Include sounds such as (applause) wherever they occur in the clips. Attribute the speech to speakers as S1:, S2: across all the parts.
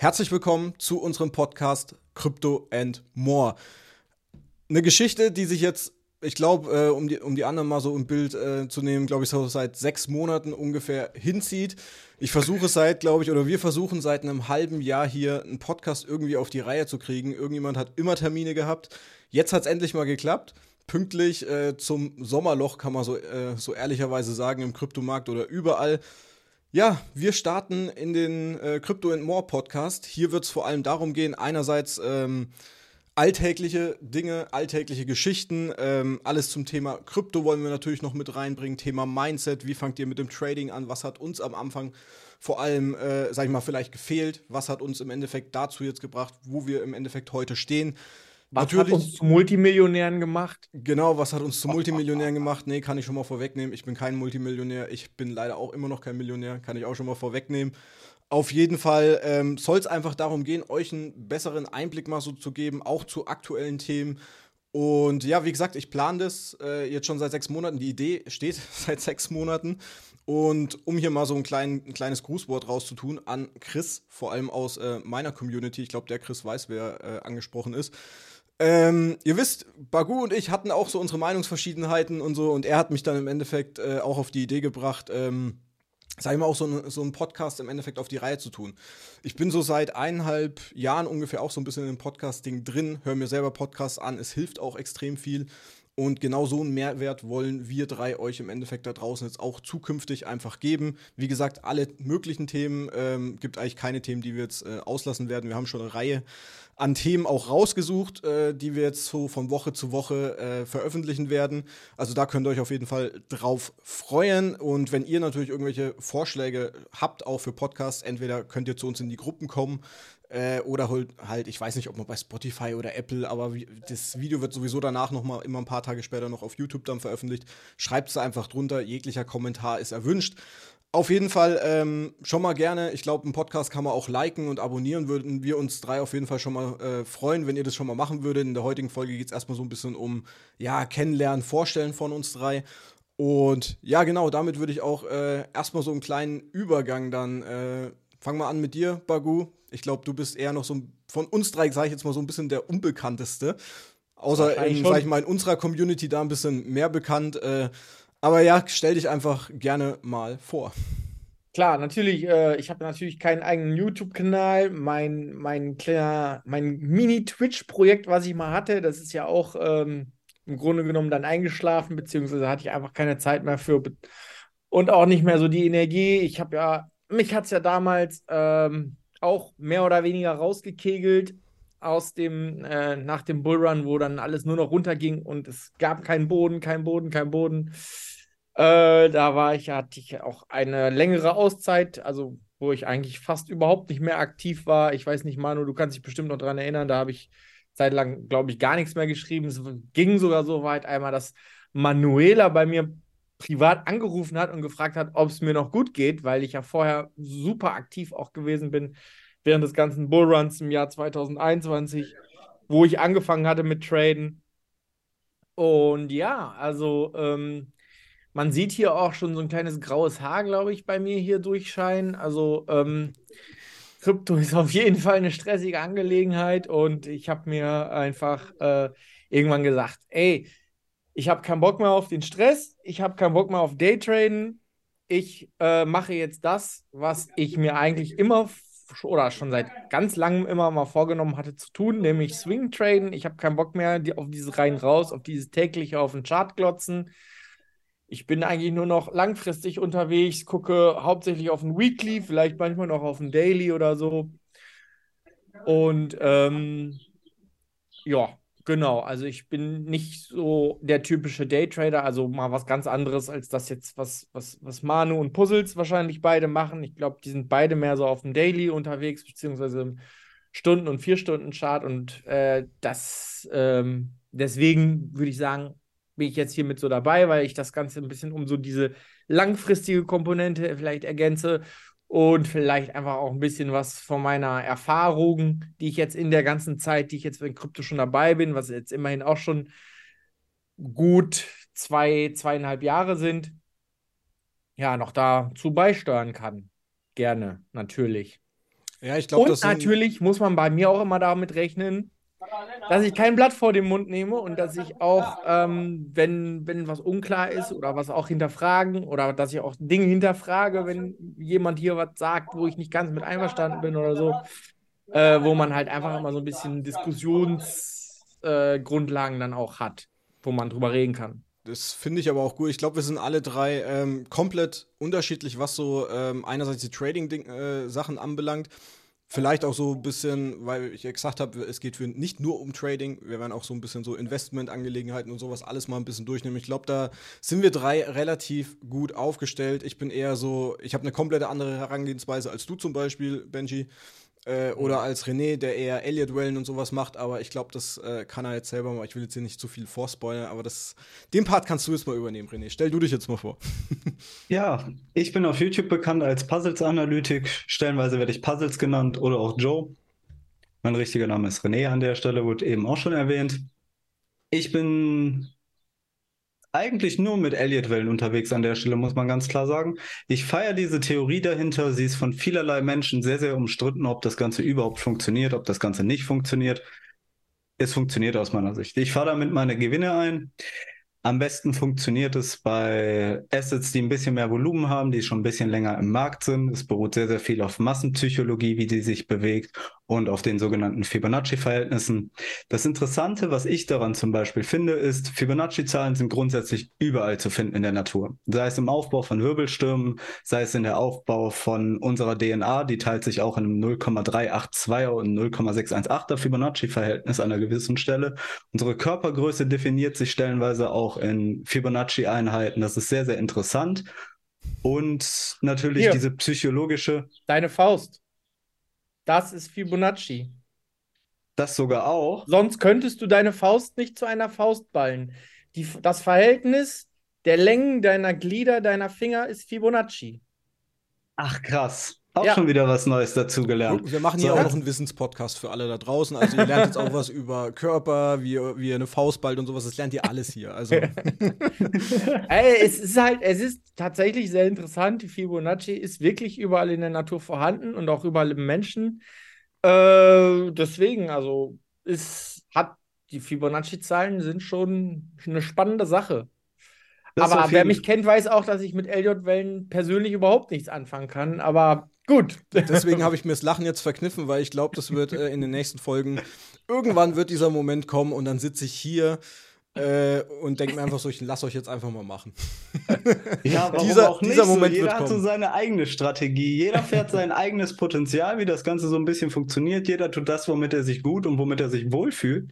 S1: Herzlich willkommen zu unserem Podcast Crypto and More. Eine Geschichte, die sich jetzt, ich glaube, äh, um, die, um die anderen mal so im Bild äh, zu nehmen, glaube ich, so seit sechs Monaten ungefähr hinzieht. Ich versuche seit, glaube ich, oder wir versuchen seit einem halben Jahr hier einen Podcast irgendwie auf die Reihe zu kriegen. Irgendjemand hat immer Termine gehabt. Jetzt hat es endlich mal geklappt pünktlich äh, zum Sommerloch, kann man so, äh, so ehrlicherweise sagen, im Kryptomarkt oder überall. Ja, wir starten in den äh, Crypto and More Podcast. Hier wird es vor allem darum gehen, einerseits ähm, alltägliche Dinge, alltägliche Geschichten, ähm, alles zum Thema Krypto wollen wir natürlich noch mit reinbringen, Thema Mindset, wie fangt ihr mit dem Trading an, was hat uns am Anfang vor allem, äh, sag ich mal, vielleicht gefehlt, was hat uns im Endeffekt dazu jetzt gebracht, wo wir im Endeffekt heute stehen.
S2: Was Natürlich, hat uns zu Multimillionären gemacht?
S1: Genau, was hat uns zu Multimillionären gemacht? Nee, kann ich schon mal vorwegnehmen. Ich bin kein Multimillionär. Ich bin leider auch immer noch kein Millionär. Kann ich auch schon mal vorwegnehmen. Auf jeden Fall ähm, soll es einfach darum gehen, euch einen besseren Einblick mal so zu geben, auch zu aktuellen Themen. Und ja, wie gesagt, ich plane das äh, jetzt schon seit sechs Monaten. Die Idee steht (laughs) seit sechs Monaten. Und um hier mal so ein, klein, ein kleines Grußwort rauszutun an Chris, vor allem aus äh, meiner Community. Ich glaube, der Chris weiß, wer äh, angesprochen ist. Ähm, ihr wisst, Bagu und ich hatten auch so unsere Meinungsverschiedenheiten und so, und er hat mich dann im Endeffekt äh, auch auf die Idee gebracht, ähm, sag ich mal, auch so, so einen Podcast im Endeffekt auf die Reihe zu tun. Ich bin so seit eineinhalb Jahren ungefähr auch so ein bisschen in dem Podcasting drin, höre mir selber Podcasts an, es hilft auch extrem viel. Und genau so einen Mehrwert wollen wir drei euch im Endeffekt da draußen jetzt auch zukünftig einfach geben. Wie gesagt, alle möglichen Themen, ähm, gibt eigentlich keine Themen, die wir jetzt äh, auslassen werden. Wir haben schon eine Reihe an Themen auch rausgesucht, äh, die wir jetzt so von Woche zu Woche äh, veröffentlichen werden. Also da könnt ihr euch auf jeden Fall drauf freuen. Und wenn ihr natürlich irgendwelche Vorschläge habt, auch für Podcasts, entweder könnt ihr zu uns in die Gruppen kommen. Äh, oder halt, ich weiß nicht, ob man bei Spotify oder Apple, aber das Video wird sowieso danach noch mal immer ein paar Tage später noch auf YouTube dann veröffentlicht. Schreibt es einfach drunter, jeglicher Kommentar ist erwünscht. Auf jeden Fall ähm, schon mal gerne. Ich glaube, einen Podcast kann man auch liken und abonnieren. Würden wir uns drei auf jeden Fall schon mal äh, freuen, wenn ihr das schon mal machen würdet. In der heutigen Folge geht es erstmal so ein bisschen um ja, Kennenlernen, Vorstellen von uns drei. Und ja, genau, damit würde ich auch äh, erstmal so einen kleinen Übergang dann. Äh, fang mal an mit dir, Bagu. Ich glaube, du bist eher noch so von uns drei, sage ich jetzt mal, so ein bisschen der Unbekannteste. Außer, in, sag ich mal, in unserer Community da ein bisschen mehr bekannt. Äh, aber ja, stell dich einfach gerne mal vor.
S2: Klar, natürlich, äh, ich habe natürlich keinen eigenen YouTube-Kanal. Mein, mein mein Mini-Twitch-Projekt, was ich mal hatte, das ist ja auch ähm, im Grunde genommen dann eingeschlafen, beziehungsweise hatte ich einfach keine Zeit mehr für und auch nicht mehr so die Energie. Ich habe ja, mich hat es ja damals ähm, auch mehr oder weniger rausgekegelt aus dem, äh, nach dem Bullrun, wo dann alles nur noch runterging und es gab keinen Boden, keinen Boden, keinen Boden. Äh, da war ich, hatte ich auch eine längere Auszeit, also wo ich eigentlich fast überhaupt nicht mehr aktiv war. Ich weiß nicht, Manu, du kannst dich bestimmt noch daran erinnern, da habe ich zeitlang, glaube ich, gar nichts mehr geschrieben. Es ging sogar so weit einmal, dass Manuela bei mir privat angerufen hat und gefragt hat, ob es mir noch gut geht, weil ich ja vorher super aktiv auch gewesen bin während des ganzen Bullruns im Jahr 2021, wo ich angefangen hatte mit Traden. Und ja, also ähm, man sieht hier auch schon so ein kleines graues Haar, glaube ich, bei mir hier durchscheinen. Also ähm, Krypto ist auf jeden Fall eine stressige Angelegenheit und ich habe mir einfach äh, irgendwann gesagt, ey, ich habe keinen Bock mehr auf den Stress, ich habe keinen Bock mehr auf Daytraden. Ich äh, mache jetzt das, was ich mir eigentlich immer oder schon seit ganz langem immer mal vorgenommen hatte zu tun, nämlich Swing Traden. Ich habe keinen Bock mehr auf dieses rein raus, auf dieses tägliche auf den Chart glotzen. Ich bin eigentlich nur noch langfristig unterwegs, gucke hauptsächlich auf ein Weekly, vielleicht manchmal noch auf ein Daily oder so. Und ähm, ja, genau. Also ich bin nicht so der typische Daytrader, also mal was ganz anderes als das jetzt, was, was, was Manu und Puzzles wahrscheinlich beide machen. Ich glaube, die sind beide mehr so auf dem Daily unterwegs, beziehungsweise im Stunden- und Vier-Stunden-Chart. Und äh, das ähm, deswegen würde ich sagen, bin ich jetzt hier mit so dabei, weil ich das Ganze ein bisschen um so diese langfristige Komponente vielleicht ergänze und vielleicht einfach auch ein bisschen was von meiner Erfahrung, die ich jetzt in der ganzen Zeit, die ich jetzt in Krypto schon dabei bin, was jetzt immerhin auch schon gut zwei, zweieinhalb Jahre sind, ja, noch dazu beisteuern kann. Gerne, natürlich.
S1: Ja, ich glaube,
S2: Und natürlich muss man bei mir auch immer damit rechnen, dass ich kein Blatt vor den Mund nehme und dass ich auch, ähm, wenn, wenn was unklar ist oder was auch hinterfragen oder dass ich auch Dinge hinterfrage, wenn jemand hier was sagt, wo ich nicht ganz mit einverstanden bin oder so, äh, wo man halt einfach immer so ein bisschen Diskussionsgrundlagen äh, dann auch hat, wo man drüber reden kann.
S1: Das finde ich aber auch gut. Ich glaube, wir sind alle drei ähm, komplett unterschiedlich, was so ähm, einerseits die Trading-Sachen äh, anbelangt. Vielleicht auch so ein bisschen, weil ich ja gesagt habe, es geht für nicht nur um Trading, wir werden auch so ein bisschen so Investmentangelegenheiten und sowas alles mal ein bisschen durchnehmen. Ich glaube, da sind wir drei relativ gut aufgestellt. Ich bin eher so, ich habe eine komplette andere Herangehensweise als du zum Beispiel, Benji. Äh, oder mhm. als René, der eher Elliot-Wellen und sowas macht, aber ich glaube, das äh, kann er jetzt selber mal. Ich will jetzt hier nicht zu viel vorspoilern, aber das, den Part kannst du jetzt mal übernehmen, René. Stell du dich jetzt mal vor. (laughs)
S3: ja, ich bin auf YouTube bekannt als Puzzles-Analytik. Stellenweise werde ich Puzzles genannt oder auch Joe. Mein richtiger Name ist René an der Stelle, wurde eben auch schon erwähnt. Ich bin eigentlich nur mit Elliott-Wellen unterwegs an der Stelle, muss man ganz klar sagen. Ich feiere diese Theorie dahinter. Sie ist von vielerlei Menschen sehr, sehr umstritten, ob das Ganze überhaupt funktioniert, ob das Ganze nicht funktioniert. Es funktioniert aus meiner Sicht. Ich fahre damit meine Gewinne ein. Am besten funktioniert es bei Assets, die ein bisschen mehr Volumen haben, die schon ein bisschen länger im Markt sind. Es beruht sehr, sehr viel auf Massenpsychologie, wie die sich bewegt und auf den sogenannten Fibonacci-Verhältnissen. Das Interessante, was ich daran zum Beispiel finde, ist, Fibonacci-Zahlen sind grundsätzlich überall zu finden in der Natur. Sei es im Aufbau von Wirbelstürmen, sei es in der Aufbau von unserer DNA, die teilt sich auch in einem 0,382er und 0,618er Fibonacci-Verhältnis an einer gewissen Stelle. Unsere Körpergröße definiert sich stellenweise auch in Fibonacci-Einheiten. Das ist sehr, sehr interessant. Und natürlich Hier. diese psychologische.
S2: Deine Faust. Das ist Fibonacci.
S3: Das sogar auch.
S2: Sonst könntest du deine Faust nicht zu einer Faust ballen. Die, das Verhältnis der Längen deiner Glieder, deiner Finger ist Fibonacci.
S3: Ach krass. Auch ja. schon wieder was Neues dazugelernt.
S1: Wir machen hier so, auch noch einen Wissenspodcast für alle da draußen. Also ihr lernt jetzt auch was über Körper, wie, wie eine Faust ballt und sowas. Das lernt ihr alles hier. Also. (laughs)
S2: Ey, es ist halt, es ist tatsächlich sehr interessant. Die Fibonacci ist wirklich überall in der Natur vorhanden und auch überall im Menschen. Äh, deswegen, also, es hat die Fibonacci-Zahlen sind schon eine spannende Sache. aber wer mich kennt, weiß auch, dass ich mit LJ-Wellen persönlich überhaupt nichts anfangen kann. Aber Gut.
S1: Deswegen habe (laughs) ich mir das Lachen jetzt verkniffen, weil ich glaube, das wird äh, in den nächsten Folgen. Irgendwann wird dieser Moment kommen und dann sitze ich hier äh, und denke mir einfach so, ich lasse euch jetzt einfach mal machen. (laughs)
S3: Ja, warum dieser, auch nicht dieser Moment so? Jeder hat so seine eigene Strategie. Jeder fährt sein eigenes Potenzial, wie das Ganze so ein bisschen funktioniert. Jeder tut das, womit er sich gut und womit er sich wohlfühlt.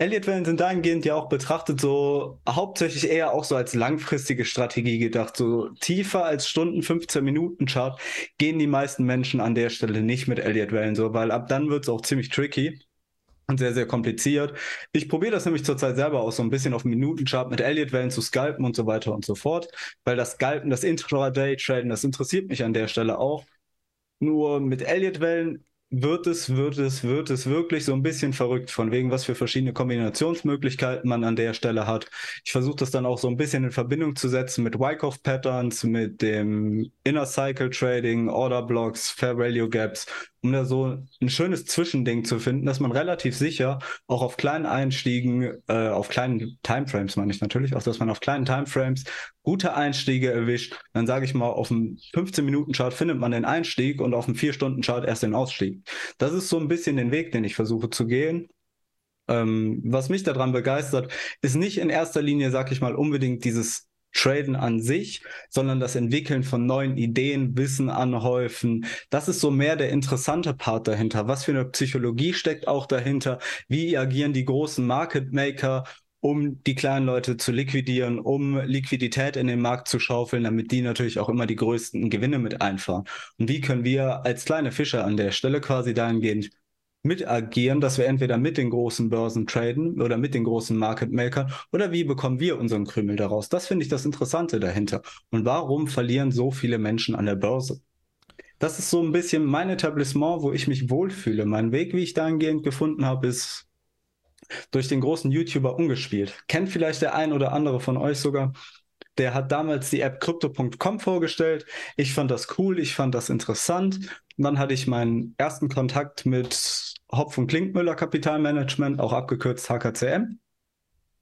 S3: Elliott-Wellen sind dahingehend ja auch betrachtet so hauptsächlich eher auch so als langfristige Strategie gedacht. So tiefer als Stunden 15 Minuten Chart gehen die meisten Menschen an der Stelle nicht mit Elliott-Wellen so, weil ab dann wird es auch ziemlich tricky und sehr, sehr kompliziert. Ich probiere das nämlich zurzeit selber auch so ein bisschen auf Minutenchart mit Elliott-Wellen zu scalpen und so weiter und so fort, weil das Scalpen, das Intraday-Traden, das interessiert mich an der Stelle auch. Nur mit Elliott-Wellen wird es, wird es, wird es wirklich so ein bisschen verrückt, von wegen, was für verschiedene Kombinationsmöglichkeiten man an der Stelle hat. Ich versuche das dann auch so ein bisschen in Verbindung zu setzen mit Wyckoff Patterns, mit dem Inner Cycle Trading, Order Blocks, Fair Value Gaps um da so ein schönes Zwischending zu finden, dass man relativ sicher auch auf kleinen Einstiegen, äh, auf kleinen Timeframes meine ich natürlich, auch dass man auf kleinen Timeframes gute Einstiege erwischt. Dann sage ich mal, auf dem 15-Minuten-Chart findet man den Einstieg und auf dem 4-Stunden-Chart erst den Ausstieg. Das ist so ein bisschen den Weg, den ich versuche zu gehen. Ähm, was mich daran begeistert, ist nicht in erster Linie, sag ich mal, unbedingt dieses Traden an sich, sondern das Entwickeln von neuen Ideen, Wissen anhäufen. Das ist so mehr der interessante Part dahinter. Was für eine Psychologie steckt auch dahinter? Wie agieren die großen Market Maker, um die kleinen Leute zu liquidieren, um Liquidität in den Markt zu schaufeln, damit die natürlich auch immer die größten Gewinne mit einfahren? Und wie können wir als kleine Fischer an der Stelle quasi dahingehend mit agieren, dass wir entweder mit den großen Börsen traden oder mit den großen Market Makern oder wie bekommen wir unseren Krümel daraus? Das finde ich das Interessante dahinter. Und warum verlieren so viele Menschen an der Börse? Das ist so ein bisschen mein Etablissement, wo ich mich wohlfühle. Mein Weg, wie ich dahingehend gefunden habe, ist durch den großen YouTuber umgespielt. Kennt vielleicht der ein oder andere von euch sogar. Der hat damals die App Crypto.com vorgestellt. Ich fand das cool, ich fand das interessant. Und dann hatte ich meinen ersten Kontakt mit Hopf und Klinkmüller Kapitalmanagement, auch abgekürzt HKCM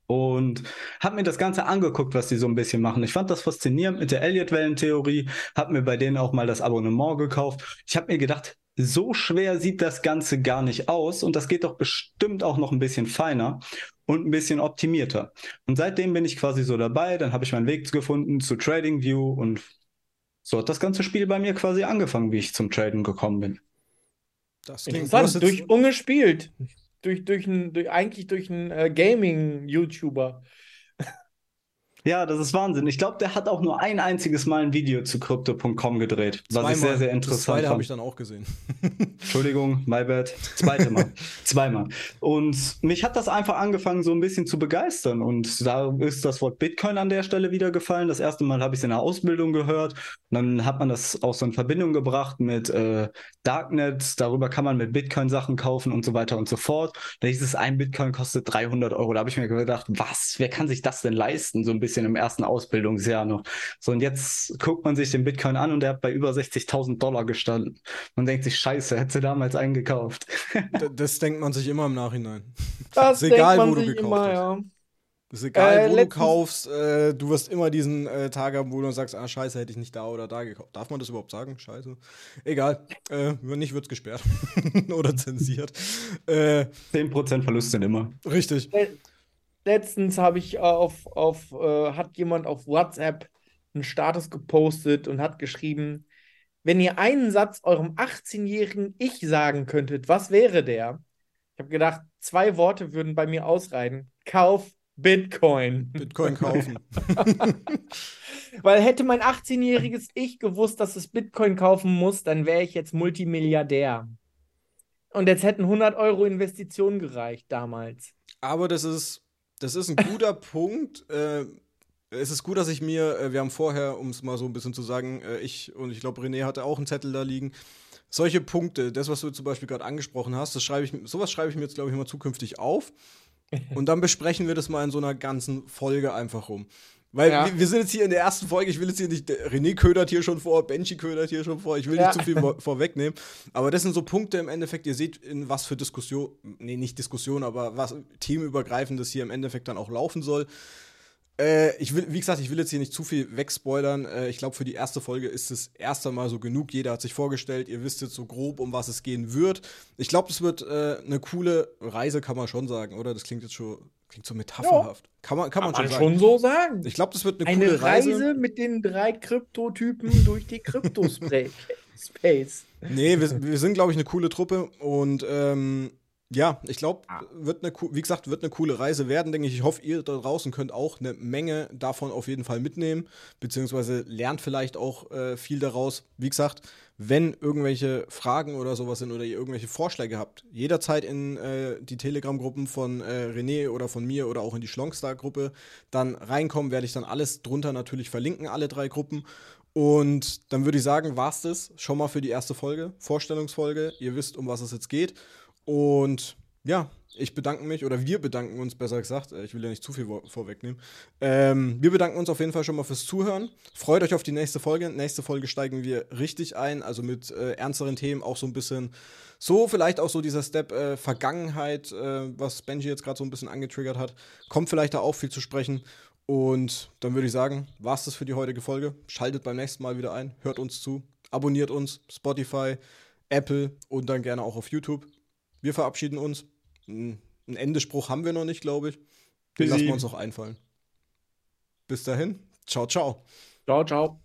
S3: und habe mir das Ganze angeguckt, was die so ein bisschen machen. Ich fand das faszinierend mit der Elliott-Wellentheorie, habe mir bei denen auch mal das Abonnement gekauft. Ich habe mir gedacht, so schwer sieht das Ganze gar nicht aus und das geht doch bestimmt auch noch ein bisschen feiner und ein bisschen optimierter. Und seitdem bin ich quasi so dabei, dann habe ich meinen Weg gefunden zu TradingView und so hat das ganze Spiel bei mir quasi angefangen, wie ich zum Traden gekommen bin.
S2: Das Interessant, durch ungespielt durch, durch, ein, durch eigentlich durch einen äh, Gaming-YouTuber.
S3: Ja, das ist Wahnsinn. Ich glaube, der hat auch nur ein einziges Mal ein Video zu Crypto.com gedreht, was Zweimal. ich sehr, sehr interessant das zweite
S1: habe ich dann auch gesehen. (laughs)
S3: Entschuldigung, my bad. Zweite Mal. (laughs) Zweimal. Und mich hat das einfach angefangen, so ein bisschen zu begeistern. Und da ist das Wort Bitcoin an der Stelle wieder gefallen. Das erste Mal habe ich es in der Ausbildung gehört. Und dann hat man das auch so in Verbindung gebracht mit äh, Darknet. Darüber kann man mit Bitcoin Sachen kaufen und so weiter und so fort. Da hieß es, ein Bitcoin kostet 300 Euro. Da habe ich mir gedacht, was? Wer kann sich das denn leisten? So ein bisschen bisschen im ersten Ausbildungsjahr noch. So, und jetzt guckt man sich den Bitcoin an und der hat bei über 60.000 Dollar gestanden. Man denkt sich, scheiße, hätte damals eingekauft.
S1: das denkt man sich immer im Nachhinein. (laughs)
S2: Das ist egal, wo du gekauft immer, hast. Ja.
S1: Ist egal, äh, wo du kaufst, äh, du wirst immer diesen äh, Tag haben, wo du sagst, ah, scheiße, hätte ich nicht da oder da gekauft. Darf man das überhaupt sagen? Scheiße. Egal. Äh, wenn nicht, wird es gesperrt. (laughs) oder zensiert.
S3: Äh, 10% Verlust sind immer.
S1: Richtig.
S2: Letztens habe ich äh, auf, auf äh, hat jemand auf WhatsApp einen Status gepostet und hat geschrieben, wenn ihr einen Satz eurem 18-jährigen Ich sagen könntet, was wäre der? Ich habe gedacht, zwei Worte würden bei mir ausreichen. Kauf Bitcoin.
S1: Bitcoin kaufen. (laughs)
S2: Weil hätte mein 18-jähriges Ich gewusst, dass es Bitcoin kaufen muss, dann wäre ich jetzt Multimilliardär. Und jetzt hätten 100 Euro Investitionen gereicht damals.
S1: Aber das ist das ist ein guter (laughs) Punkt. Äh, es ist gut, dass ich mir, äh, wir haben vorher, um es mal so ein bisschen zu sagen, äh, ich und ich glaube, René hatte auch einen Zettel da liegen. Solche Punkte, das, was du zum Beispiel gerade angesprochen hast, das schreibe ich, sowas schreibe ich mir jetzt, glaube ich, mal zukünftig auf. (laughs) Und dann besprechen wir das mal in so einer ganzen Folge einfach rum. Weil ja. wir, wir, sind jetzt hier in der ersten Folge, ich will jetzt hier nicht, René ködert hier schon vor, Benji ködert hier schon vor, ich will ja. nicht zu viel vor, (laughs) vorwegnehmen. Aber das sind so Punkte im Endeffekt, ihr seht, in was für Diskussion, nee, nicht Diskussion, aber was teamübergreifendes hier im Endeffekt dann auch laufen soll. Äh, ich will, wie gesagt, ich will jetzt hier nicht zu viel wegspoilern. Äh, ich glaube, für die erste Folge ist es erst einmal so genug. Jeder hat sich vorgestellt, ihr wisst jetzt so grob, um was es gehen wird. Ich glaube, das wird äh, eine coole Reise, kann man schon sagen, oder? Das klingt jetzt schon, klingt so metapherhaft. Ja. Kann man, kann man,
S2: kann
S1: schon,
S2: man schon so sagen.
S1: Ich glaube, das wird eine,
S2: eine
S1: coole Reise. Eine
S2: Reise mit den drei Kryptotypen durch die Kryptospace. (laughs)
S1: nee, wir, wir sind, glaube ich, eine coole Truppe und ähm, ja, ich glaube, ah. wird eine, wie gesagt, wird eine coole Reise werden, denke ich. Ich hoffe, ihr da draußen könnt auch eine Menge davon auf jeden Fall mitnehmen, beziehungsweise lernt vielleicht auch äh, viel daraus. Wie gesagt, wenn irgendwelche Fragen oder sowas sind oder ihr irgendwelche Vorschläge habt, jederzeit in äh, die Telegram-Gruppen von äh, René oder von mir oder auch in die Schlongstar-Gruppe dann reinkommen, werde ich dann alles drunter natürlich verlinken, alle drei Gruppen. Und dann würde ich sagen, war's das schon mal für die erste Folge, Vorstellungsfolge. Ihr wisst, um was es jetzt geht. Und ja, ich bedanke mich, oder wir bedanken uns, besser gesagt, äh, ich will ja nicht zu viel vorwegnehmen. Ähm, wir bedanken uns auf jeden Fall schon mal fürs Zuhören. Freut euch auf die nächste Folge. Nächste Folge steigen wir richtig ein, also mit äh, ernsteren Themen, auch so ein bisschen, so vielleicht auch so dieser Step äh, Vergangenheit, äh, was Benji jetzt gerade so ein bisschen angetriggert hat. Kommt vielleicht da auch viel zu sprechen. Und dann würde ich sagen, war es das für die heutige Folge. Schaltet beim nächsten Mal wieder ein, hört uns zu, abonniert uns, Spotify, Apple und dann gerne auch auf YouTube. Wir verabschieden uns. Einen Endespruch haben wir noch nicht, glaube ich. Den lassen wir uns noch einfallen. Bis dahin. Ciao, ciao.
S2: Ciao, ciao.